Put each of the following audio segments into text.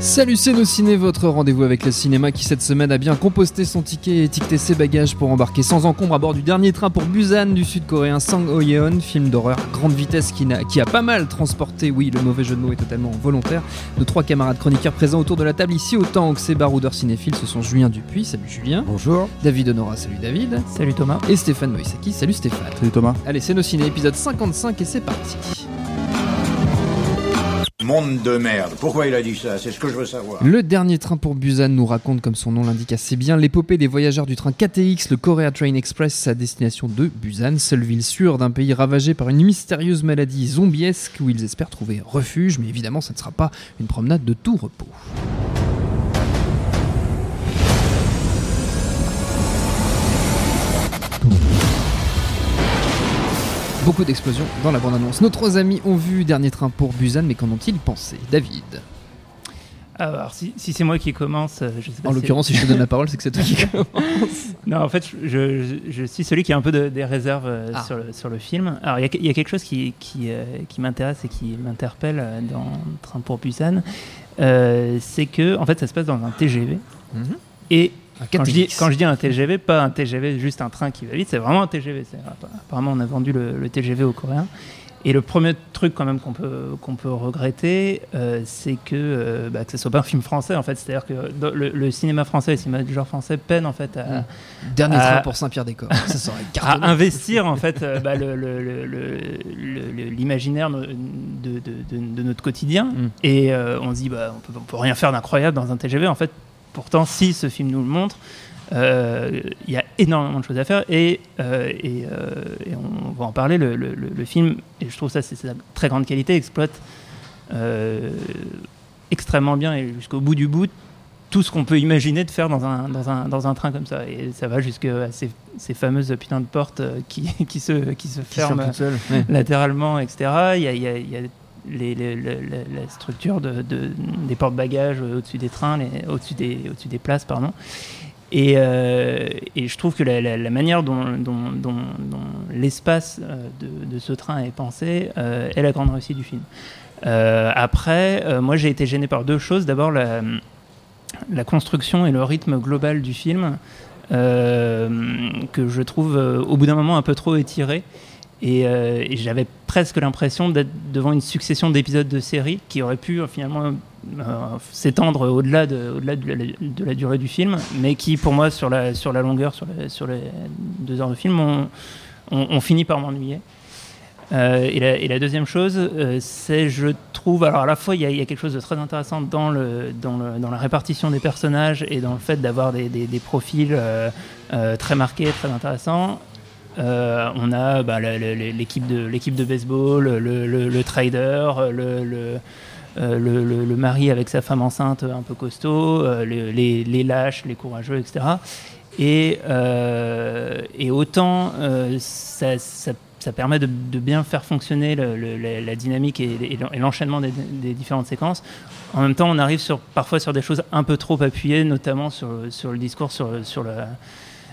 Salut c'est nos ciné, votre rendez-vous avec le cinéma qui cette semaine a bien composté son ticket et étiqueté ses bagages pour embarquer sans encombre à bord du dernier train pour Busan du sud-coréen Sang Ho-yeon, film d'horreur grande vitesse qui a, qui a pas mal transporté, oui le mauvais jeu de mots est totalement volontaire, de trois camarades chroniqueurs présents autour de la table ici autant que ces baroudeurs cinéphiles, ce sont Julien Dupuis, salut Julien. Bonjour. David Honora, salut David. Salut Thomas. Et Stéphane Moïsaki, salut Stéphane. Salut Thomas. Allez c'est nos ciné, épisode 55 et c'est parti. Monde de merde. Pourquoi il a dit ça? C'est ce que je veux savoir. Le dernier train pour Busan nous raconte, comme son nom l'indique assez bien, l'épopée des voyageurs du train KTX, le Korea Train Express, à destination de Busan, seule ville sûre d'un pays ravagé par une mystérieuse maladie zombiesque où ils espèrent trouver refuge, mais évidemment, ça ne sera pas une promenade de tout repos. Beaucoup d'explosions dans la bande-annonce. Nos trois amis ont vu Dernier train pour Busan, mais qu'en ont-ils pensé David? Alors, si, si c'est moi qui commence, euh, je sais pas En si- l'occurrence, si je te donne la parole, c'est que c'est toi qui commence. Non, en fait, je, je- je suis celui qui a un peu de- des réserves euh, Ah. sur, le, sur le film. Alors, il y a, il y a quelque chose qui, qui, euh, qui m'intéresse et qui m'interpelle dans Train pour Busan. Euh, c'est que, en fait, ça se passe dans un TGV. Mhm. Et quand je, dis, KTX. quand je dis un TGV, pas un TGV, juste un train qui va vite, c'est vraiment un TGV. Apparemment, on a vendu le, le TGV aux Coréens. Et le premier truc quand même qu'on peut, qu'on peut regretter, euh, c'est que, euh, bah, que ce soit pas un film français en fait. C'est-à-dire que le, le cinéma français, le cinéma du genre français peine en fait à, Mm. Dernier train pour Saint-Pierre-des-Corps. Ça serait à investir en fait euh, bah, l'imaginaire de, de- de- de notre quotidien. Mm. Et euh, on se dit, bah, on peut, on peut rien faire d'incroyable dans un TGV. En fait, pourtant, si ce film nous le montre, euh, il y a énormément de choses à faire et, euh, et, euh, et on va en parler. Le, le- le- le film, et je trouve ça c'est sa très grande qualité, exploite extrêmement bien et jusqu'au bout du bout tout ce qu'on peut imaginer de faire dans un, dans un, dans un train comme ça. Et ça va jusqu'à ces, ces fameuses putains de portes qui, qui, se, qui se Qui ferment latéralement, etc. Il y a, y a la, structure de, de- des porte-bagages au-dessus des trains, au-dessus des, places, pardon. Et, euh, je trouve que la, manière dont, l'espace euh, de, ce train est pensé euh, est la grande réussite du film. Euh, après, euh, moi j'ai été gêné par deux choses. D'abord, la, construction et le rythme global du film, euh, que je trouve euh, au bout d'un moment un peu trop étiré. Et, euh, et j'avais presque l'impression d'être devant une succession d'épisodes de série qui auraient pu euh, finalement euh, s'étendre au-delà de, au-delà de, la, durée du film, mais qui, pour moi, sur la, sur la longueur, sur, les deux heures de film, ont, ont- ont fini par m'ennuyer. Et, la, deuxième chose, c'est, je trouve, alors à la fois, il y, a- quelque chose de très intéressant dans, la répartition des personnages et dans le fait d'avoir des, profils très marqués, très intéressants. Euh, on a bah, l'équipe de, l'équipe de baseball, le, trader, euh, le- le- mari avec sa femme enceinte un peu costaud, euh, le- les, les lâches, les courageux, etc. Et, et autant ça, ça- ça permet de, bien faire fonctionner la, dynamique et, et l'en- et l'enchaînement des, des différentes séquences. En même temps, on arrive sur, parfois sur des choses un peu trop appuyées, notamment sur, sur le discours sur, sur la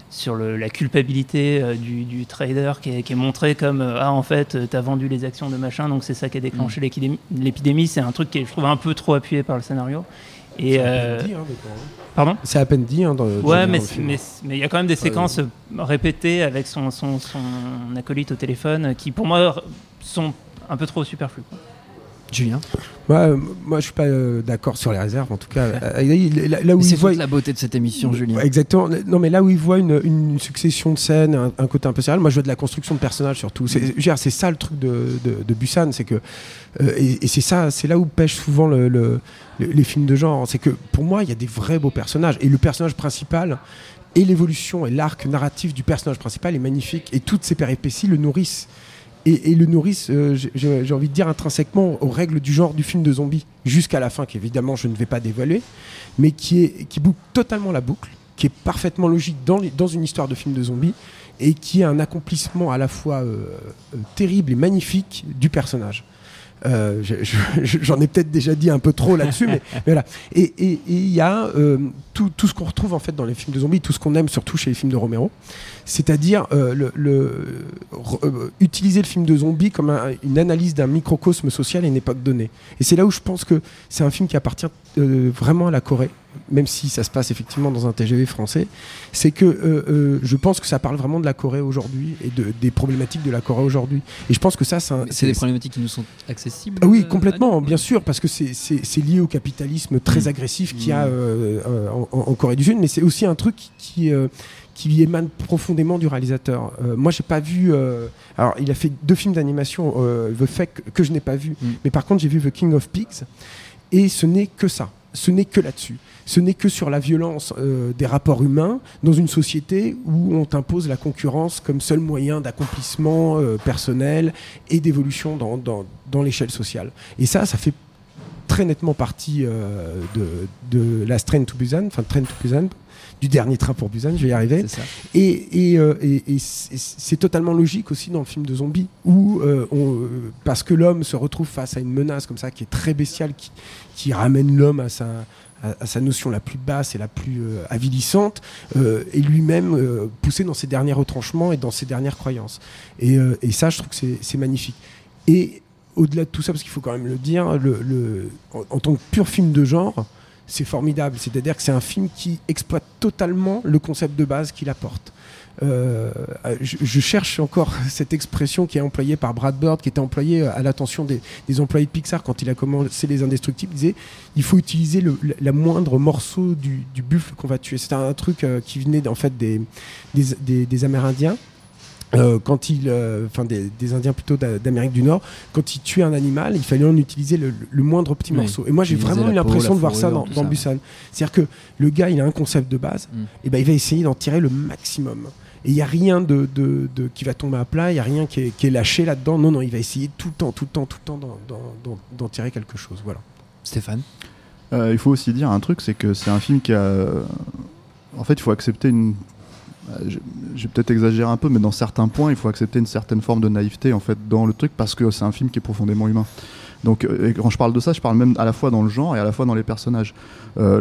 sur le- la culpabilité euh, du, du trader qui est, qui est montré comme euh, ah en fait tu as vendu les actions de machin donc c'est ça qui a déclenché l'équidémie- l'épidémie c'est un truc qui est je trouve un peu trop appuyé par le scénario Et C'est à euh, peine dit, hein, hein. pardant C'est à peine dit hein, dans, Ouais, mais film. mais il y a quand même des séquences euh, répétées avec son, son, son acolyte au téléphone euh, qui, pour moi, sont un peu trop superflues. Julien. Moi, euh, moi, je suis pas euh, d'accord sur les réserves, en tout cas. Euh, là, où C'est voit, la beauté de cette émission, Julien. Ouais, Exactement. Non, mais là où il voit une, une succession de scènes, un, un côté un peu sérieux, moi je vois de la construction de personnages surtout. C'est ça le truc de, de, de Busan, c'est que euh, et, et c'est ça, c'est là où pêchent souvent le, le- le- les films de genre. C'est que pour moi, il y a des vrais beaux personnages et le personnage principal et l'évolution et l'arc narratif du personnage principal est magnifique et toutes ces péripéties le nourrissent. Et, et le nourrissent, euh, j'ai- envie de dire intrinsèquement aux règles du genre du film de zombie, jusqu'à la fin, qu'évidemment je ne vais pas dévoiler, mais qui, est, qui boucle totalement la boucle, qui est parfaitement logique dans, les- dans une histoire de film de zombies, et qui est un accomplissement à la fois euh, euh, terrible et magnifique du personnage. Euh, je- je- J'en ai peut-être déjà dit un peu trop là-dessus, mais, mais voilà. Et il y a euh, tout, tout ce qu'on retrouve en fait dans les films de zombies, tout ce qu'on aime surtout chez les films de Romero, c'est-à-dire euh, le, le- euh, utiliser le film de zombies comme un- une analyse d'un microcosme social à une époque donnée. Et c'est là où je pense que c'est un film qui appartient euh, vraiment à la Corée, même si ça se passe effectivement dans un TGV français. C'est que euh, euh, je pense que ça parle vraiment de la Corée aujourd'hui et de, des problématiques de la Corée aujourd'hui. Et je pense que ça, c'est un- C'est des problématiques qui nous sont accessibles. ah oui, euh, complètement, bien sûr, parce que c'est- c'est c'est lié au capitalisme très Mm. agressif qu'il y Mm. a euh, euh, en, en Corée du Sud, mais c'est aussi un truc qui, euh, qui émane profondément du réalisateur. Euh, moi, j'ai pas vu. euh, alors, il a fait deux films d'animation, euh, The Fake, que je n'ai pas vu, Mm. mais par contre, j'ai vu The King of Pigs, et ce n'est que ça. Ce n'est que là-dessus. Ce n'est que sur la violence euh, des rapports humains dans une société où on t'impose la concurrence comme seul moyen d'accomplissement personnel et d'évolution dans, dans, dans l'échelle sociale. Et ça, ça fait très nettement partie euh, de, de la Train to Busan, enfin Train to Busan, du dernier train pour Busan, je vais y arriver. Et, et, euh, et- et c'est totalement logique aussi dans le film de zombies, où euh, on, parce que l'homme se retrouve face à une menace comme ça qui est très bestiale, qui, qui ramène l'homme à sa, à, à sa notion la plus basse et la plus euh, avilissante, et lui-même poussé dans ses derniers retranchements et dans ses dernières croyances. Et, et ça, je trouve que c'est magnifique. Et au-delà de tout ça, parce qu'il faut quand même le dire, le, en, tant que pur film de genre, c'est formidable. C'est-à-dire que c'est un film qui exploite totalement le concept de base qu'il apporte. Euh, je, cherche encore cette expression qui est employée par Brad Bird, qui était employée à l'attention des, employés de Pixar quand il a commencé Les Indestructibles. Il disait il faut utiliser le, la, moindre morceau du, buffle qu'on va tuer. C'était un truc euh, qui venait en fait des Amérindiens. Euh, quand ils, euh, enfin des, des Indiens plutôt d'a- d'Amérique du Nord, quand ils tuaient un animal, il fallait en utiliser le, le moindre petit Oui. morceau. Et moi, j'ai vraiment eu l'impression de voir ça dans, tout dans ça. Busan. C'est-à-dire que le gars, il a un concept de base, Mm. et ben il va essayer d'en tirer le maximum. Et il n'y a rien de, de- de- qui va tomber à plat, il n'y a rien qui est, qui est lâché là-dedans. Non, non, il va essayer tout le temps, tout le temps, tout le temps d'en- tirer quelque chose. Voilà. Stéphane? Euh, il faut aussi dire un truc, c'est que c'est un film qui a. En fait, il faut accepter une. Euh, vais peut-être exagérer un peu, mais dans certains points, il faut accepter une certaine forme de naïveté en fait dans le truc parce que c'est un film qui est profondément humain. Donc, euh, quand je parle de ça, je parle même à la fois dans le genre et à la fois dans les personnages. Euh,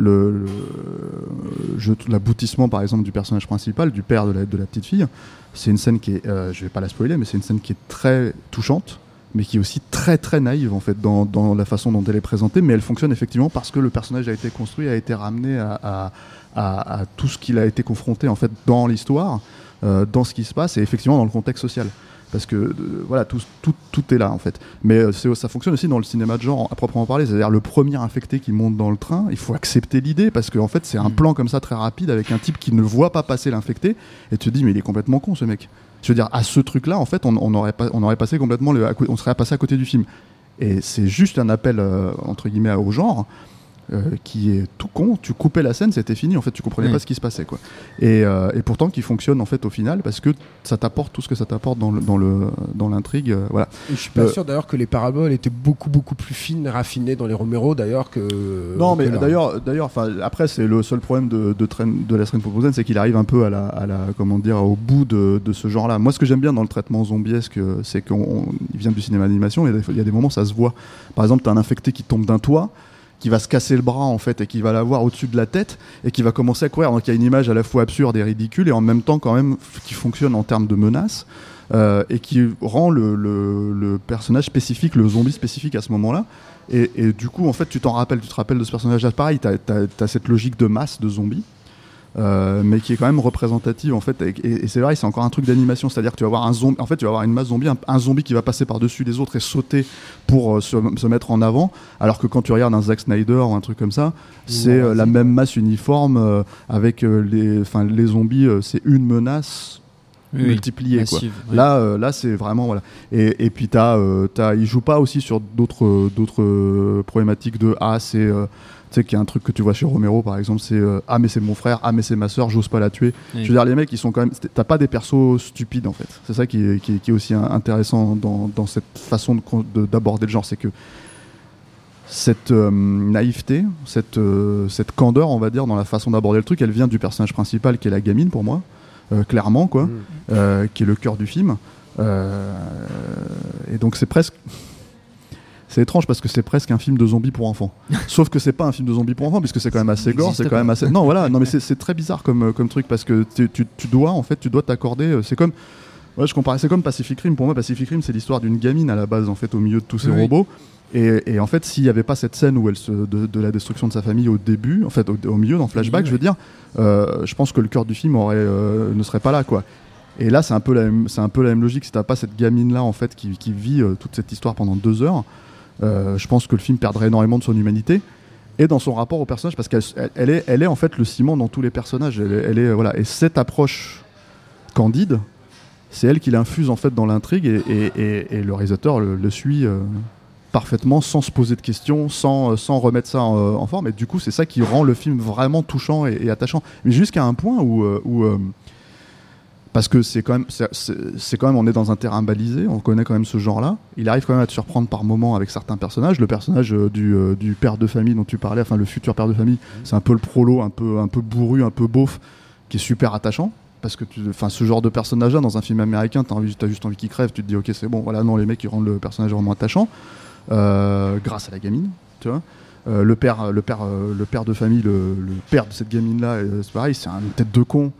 l'aboutissement, par exemple, du personnage principal, du père de la, de la petite fille, c'est une scène qui est, euh, je vais pas la spoiler, mais c'est une scène qui est très touchante, mais qui est aussi très très naïve en fait dans, dans la façon dont elle est présentée, mais elle fonctionne effectivement parce que le personnage a été construit, a été ramené à, à- à- à tout ce qu'il a été confronté en fait dans l'histoire, euh, dans ce qui se passe et effectivement dans le contexte social. Parce que euh, voilà, tout, tout, tout est là en fait. Mais euh, ça fonctionne aussi dans le cinéma de genre à proprement parler. C'est-à-dire le premier infecté qui monte dans le train, il faut accepter l'idée parce qu'en fait c'est un Mm. plan comme ça très rapide avec un type qui ne voit pas passer l'infecté et tu te dis mais il est complètement con ce mec. Je veux dire à ce truc-là en fait on, on aurait pas, on aurait passé complètement le, on serait passé à côté du film. Et c'est juste un appel euh, entre guillemets au genre. Euh, qui est tout con, tu coupais la scène, c'était fini, en fait, tu comprenais Oui. pas ce qui se passait, quoi. Et, euh, et pourtant, qui fonctionne en fait au final parce que ça t'apporte tout ce que ça t'apporte dans le dans le dans l'intrigue, euh, voilà. Et je suis pas Euh, sûr d'ailleurs que les paraboles étaient beaucoup beaucoup plus fines raffinées dans les Romero d'ailleurs que. Non, mais d'ailleurs, d'ailleurs, enfin, après, c'est le seul problème de, de, Train- de la c'est qu'il arrive un peu à la, à la, comment dire, au bout de, de ce genre-là. Moi, ce que j'aime bien dans le traitement zombiesque, c'est qu'il vient du cinéma d'animation, et il y a des- il y a des moments, ça se voit. Par exemple, t'as un infecté qui tombe d'un toit, qui va se casser le bras en fait et qui va l'avoir au-dessus de la tête et qui va commencer à courir. Donc il y a une image à la fois absurde et ridicule et en même temps quand même qui fonctionne en termes de menace. euh, et qui rend le, personnage spécifique, le zombie spécifique à ce moment-là. Et, du coup, en fait, tu t'en rappelles, tu te rappelles de ce personnage-là. Pareil, tu as, cette logique de masse de zombies. Euh, mais qui est quand même représentative en fait et, et- et c'est vrai c'est encore un truc d'animation c'est à dire que tu vas avoir un zombie en fait tu vas avoir une masse zombie un, un zombie qui va passer par dessus les autres et sauter pour euh, se, se mettre en avant alors que quand tu regardes un Zack Snyder ou un truc comme ça c'est euh, la même masse uniforme avec les enfin les zombies c'est une menace massive, ouais. Là, euh, là c'est vraiment voilà. Et, et puis t'as, euh, t'as, il joue pas aussi sur d'autres, d'autres problématiques de ah c'est, euh, tu sais qu'il y a un truc que tu vois chez Romero par exemple, c'est euh, ah mais c'est mon frère, ah mais c'est ma soeur, j'ose pas la tuer. Oui. Je veux dire les mecs ils sont quand même, t'as pas des persos stupides en fait. C'est ça qui est, qui est, qui est aussi intéressant dans, dans cette façon d'aborder le genre, c'est que cette euh, naïveté, cette, euh, cette candeur, on va dire, dans la façon d'aborder le truc, elle vient du personnage principal qui est la gamine pour moi, euh, clairement, quoi, euh, qui est le cœur du film. Et donc c'est presque. C'est étrange parce que c'est presque un film de zombies pour enfants. Sauf que c'est pas un film de zombies pour enfants puisque c'est quand même assez gore, c'est quand même assez. Non voilà, non mais c'est- très bizarre comme, comme truc parce que tu, tu- tu dois en fait, tu dois t'accorder. euh, C'est comme. Ouais, je comparais, c'est comme Pacific Rim. Pour moi, Pacific Rim, c'est l'histoire d'une gamine à la base, en fait, au milieu de tous ces Oui. robots. Et, et en fait, s'il n'y avait pas cette scène où elle se, de, de la destruction de sa famille au début, en fait, au, au milieu, dans flashback, je veux dire, euh, je pense que le cœur du film aurait, euh, ne serait pas là, quoi. Et là, c'est un peu la même, c'est un peu la même logique. Si t'as pas cette gamine là, en fait, qui, qui vit euh, toute cette histoire pendant deux heures, euh, je pense que le film perdrait énormément de son humanité et dans son rapport au personnage, parce qu'elle elle- elle est, elle est en fait le ciment dans tous les personnages. Elle, est- voilà. Et cette approche candide, c'est elle qui l'infuse en fait dans l'intrigue et, le réalisateur le, suit euh, parfaitement sans se poser de questions, sans, euh, sans remettre ça en, euh, forme. Et du coup, c'est ça qui rend le film vraiment touchant et, attachant. Mais jusqu'à un point où, euh, euh, parce que c'est quand même, c'est- quand même, on est dans un terrain balisé, on connaît quand même ce genre-là. Il arrive quand même à te surprendre par moments avec certains personnages. Le personnage euh, du, euh, du père de famille dont tu parlais, enfin le futur père de famille, c'est un peu le prolo, un peu, un peu bourru, un peu beauf, qui est super attachant. Parce que tu, ce genre de personnage-là, dans un film américain, t'as t'as juste envie qu'il crève. Tu te dis, ok, c'est bon, voilà, non, les mecs, ils rendent le personnage vraiment attachant, euh, grâce à la gamine, tu vois. Euh, le père, le père, euh, le père de famille, le, le père de cette gamine-là, euh, c'est pareil, c'est un une tête de con.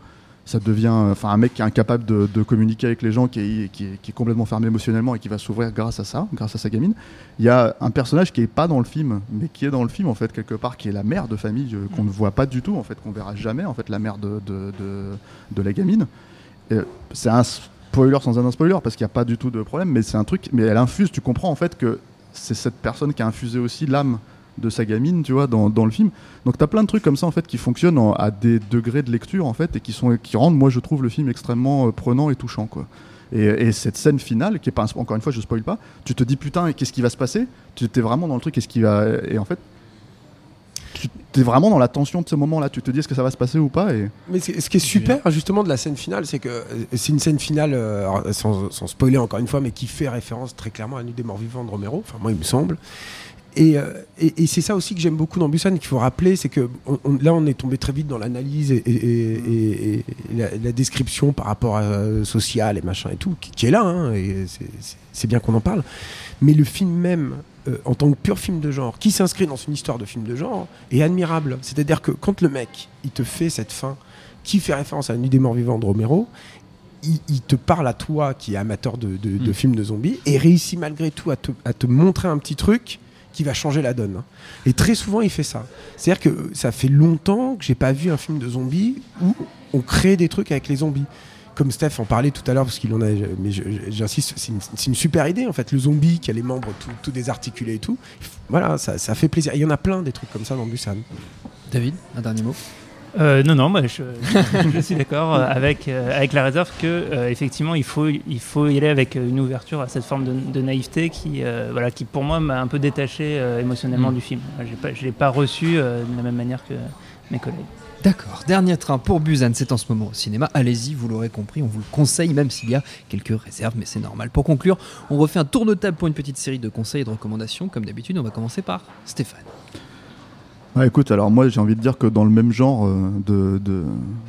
Ça devient, euh, enfin, un mec qui est incapable de, communiquer avec les gens, qui est, complètement fermé émotionnellement et qui va s'ouvrir grâce à ça, grâce à sa gamine. Il y a un personnage qui est pas dans le film, mais qui est dans le film en fait quelque part, qui est la mère de famille euh, qu'on ne voit pas du tout en fait, qu'on verra jamais en fait, la mère de, de, de, la gamine. Euh, C'est un spoiler sans un spoiler parce qu'il n'y a pas du tout de problème, mais c'est un truc, mais elle infuse. Tu comprends en fait que c'est cette personne qui a infusé aussi l'âme de sa gamine, tu vois, dans, dans le film. Donc t'as plein de trucs comme ça en fait qui fonctionnent en- à des degrés de lecture en fait et qui sont qui rendent, moi je trouve le film extrêmement euh, prenant et touchant quoi. Et, et cette scène finale, qui est pas un encore une fois je spoil pas, tu te dis putain qu'est-ce qui va se passer? Tu étais vraiment dans le truc, qu'est-ce qui va et en fait tu es vraiment dans la tension de ce moment-là. Tu te dis est-ce que ça va se passer ou pas? Et Mais ce qui est super justement de la scène finale, c'est que euh, c'est une scène finale, euh, sans, sans spoiler encore une fois, mais qui fait référence très clairement à Nuit des Morts Vivants de Romero, enfin moi il me semble. Et, euh, et, et c'est ça aussi que j'aime beaucoup dans Busan, qu'il faut rappeler, c'est que on- on- là on est tombé très vite dans l'analyse et, la, la description par rapport à euh, social et machin et tout, qui, qui est là, hein, et c'est- bien qu'on en parle. Mais le film même, euh, en tant que pur film de genre, qui s'inscrit dans une histoire de film de genre, est admirable. C'est-à-dire que quand le mec, il te fait cette fin qui fait référence à la Nuit des Morts Vivants de Romero, il, il te parle à toi qui est amateur de, de- de Mm. films de zombies et réussit malgré tout à te, à te montrer un petit truc qui va changer la donne. hein. Et très souvent, il fait ça. C'est-à-dire que ça fait longtemps que j'ai pas vu un film de zombies où on crée des trucs avec les zombies. Comme Steph en parlait tout à l'heure, parce qu'il en a, mais j'insiste, c'est une, super idée en fait. Le zombie qui a les membres tout, désarticulés et tout. Voilà, ça, fait plaisir. Il y en a plein des trucs comme ça dans Busan. David, un dernier mot? Euh, non, non, moi, je, je suis d'accord euh, avec, euh, avec la réserve que euh, effectivement il faut, il faut y aller avec une ouverture à cette forme de, de naïveté qui, voilà, qui pour moi m'a un peu détaché émotionnellement Mm. du film. Pas- Je ne l'ai pas reçu de la même manière que mes collègues. D'accord, dernier train pour Busan, c'est en ce moment au cinéma. Allez-y, vous l'aurez compris, on vous le conseille, même s'il y a quelques réserves, mais c'est normal. Pour conclure, on refait un tour de table pour une petite série de conseils et de recommandations. Comme d'habitude, on va commencer par Stéphane. Écoute, alors moi j'ai envie de dire que dans le même genre euh, de, de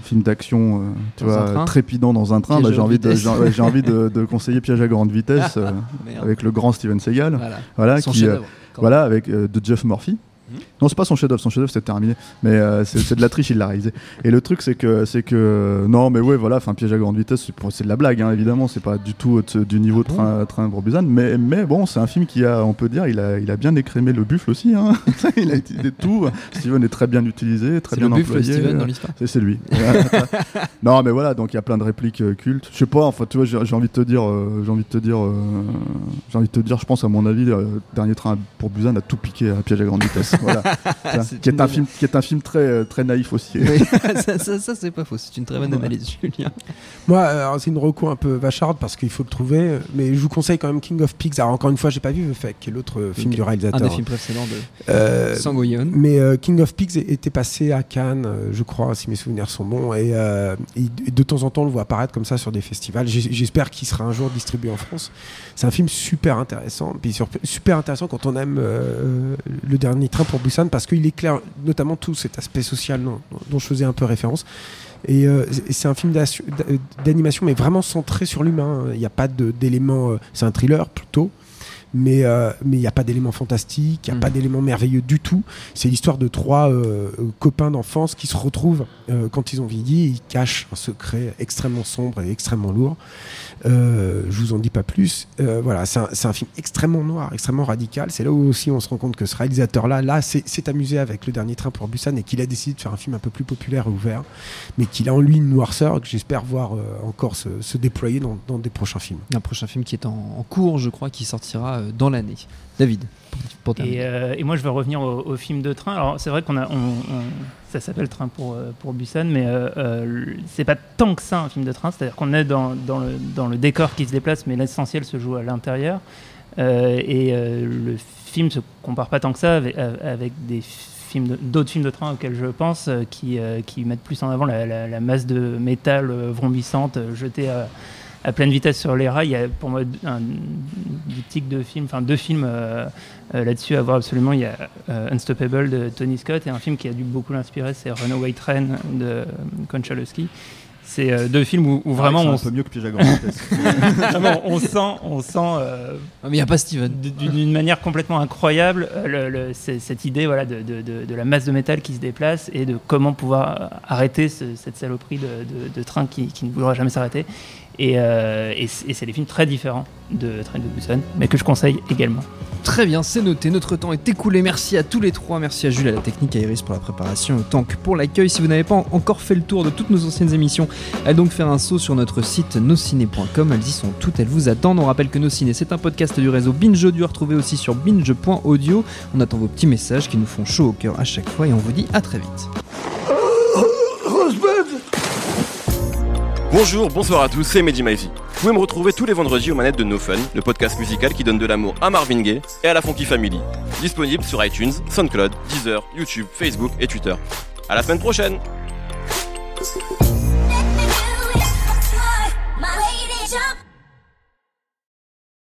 film d'action, euh, tu Dans vois, trépidant dans un train, bah, j'ai envie, de, j'ai envie de, de conseiller Piège à grande vitesse euh, avec le grand Steven Seagal, Voilà, voilà, qui, voilà, avec euh, de Jeff Murphy, Non, c'est pas son chef-d'œuvre, son chef-d'œuvre c'est terminé, mais euh, c'est c'est de la triche, il l'a réalisé. Et le truc, c'est que, c'est que, non, mais ouais, voilà, enfin, piège à grande vitesse, c'est c'est de la blague, hein, évidemment, c'est pas du tout au- du niveau de train, train pour Busan, mais, mais bon, c'est un film qui a, on peut dire, il a, il a bien écrémé le buffle aussi, hein. il a utilisé tout. Steven est très bien utilisé, très C'est bien le buffle employé. Steven dans l'histoire. C'est c'est lui. non, mais voilà, donc il y a plein de répliques euh, cultes. Je sais pas, enfin, tu vois, j'ai envie de te dire, euh, j'ai envie de te dire, euh, j'ai envie de te dire, je pense à mon avis, euh, dernier train pour Busan a tout piqué à piège à grande vitesse. Voilà. Qui est un film, qui est un film très, euh, très naïf aussi. Oui, ça, ça- ça, c'est pas faux, c'est une très bonne analyse, Julien. Moi, euh, c'est une recours un peu vacharde parce qu'il faut le trouver, mais je vous conseille quand même King of Pigs. Alors encore une fois, j'ai pas vu The Fake, qui est l'autre euh, film du Un réalisateur. des films précédents de Euh, Sangoyeon. mais euh, King of Pigs était passé à Cannes, je crois, si mes souvenirs sont bons, et, euh, et de temps en temps on le voit apparaître comme ça sur des festivals. J'espère qu'il sera un jour distribué en France. C'est un film super intéressant, puis super intéressant quand on aime euh, le dernier train pour Busan parce qu'il éclaire notamment tout cet aspect social dont, je faisais un peu référence. Et euh, c'est- un film d'animation, mais vraiment centré sur l'humain. Il n'y a pas d'éléments. euh, c'est un thriller plutôt. Mais euh, mais il n'y a pas d'éléments fantastiques, il n'y a Mm. pas d'éléments merveilleux du tout. C'est l'histoire de trois euh, copains d'enfance qui se retrouvent euh, quand ils ont vieilli et ils cachent un secret extrêmement sombre et extrêmement lourd. Je vous en dis pas plus. Voilà, c'est un, un film extrêmement noir, extrêmement radical. C'est là où aussi on se rend compte que ce réalisateur-là, là, s'est s'est amusé avec le dernier train pour Busan et qu'il a décidé de faire un film un peu plus populaire et ouvert, mais qu'il a en lui une noirceur que j'espère voir encore se, se déployer dans, dans des prochains films. Un prochain film qui est en, en cours, je crois, qui sortira dans l'année. David, pour. Et, euh, et moi, je veux revenir au, au film de train. Alors, c'est vrai qu'on a, on, on- ça s'appelle Train pour, euh, pour Busan, mais euh, euh, c'est pas tant que ça un film de train. C'est-à-dire qu'on est dans, dans, le, dans le décor qui se déplace, mais l'essentiel se joue à l'intérieur. Euh, et euh, le film se compare pas tant que ça avec, des d'autres films de train auxquels je pense euh, qui, euh, qui mettent plus en avant la, la- la masse de métal euh, vrombissante euh, jetée à, à pleine vitesse sur les rails. Il y a pour moi un diptyque de films, enfin deux films euh, euh, là-dessus à voir absolument. Il y a euh, Unstoppable de Tony Scott et un film qui a dû beaucoup l'inspirer, c'est Runaway Train de Konchalovsky. C'est euh, deux films où, où vraiment on, un peu mieux que piège à grande vitesse. vraiment, on sent, on sent euh, Ah, mais il n'y a pas Steven. d'une manière complètement incroyable euh, le- cette idée voilà, de, de- de- de la masse de métal qui se déplace et de comment pouvoir arrêter ce- cette saloperie de, de- de train qui, qui ne voudra jamais s'arrêter. Et, euh, et c'est des films très différents de Train de Busan, mais que je conseille également. Très bien, c'est noté. Notre temps est écoulé. Merci à tous les trois. Merci à Jules, à la technique, à Iris pour la préparation, au Tank pour l'accueil. Si vous n'avez pas en- encore fait le tour de toutes nos anciennes émissions, allez donc faire un saut sur notre site nosciné.com. Elles y sont toutes, elles vous attendent. On rappelle que Nos Ciné, c'est un podcast du réseau Binge Audio à retrouver aussi sur binge.audio. On attend vos petits messages qui nous font chaud au cœur à chaque fois et on vous dit à très vite. Bonjour, bonsoir à tous, c'est Mehdi Maizy. Vous pouvez me retrouver tous les vendredis aux manettes de No Fun, le podcast musical qui donne de l'amour à Marvin Gaye et à la Funky Family. Disponible sur iTunes, SoundCloud, Deezer, YouTube, Facebook et Twitter. À la semaine prochaine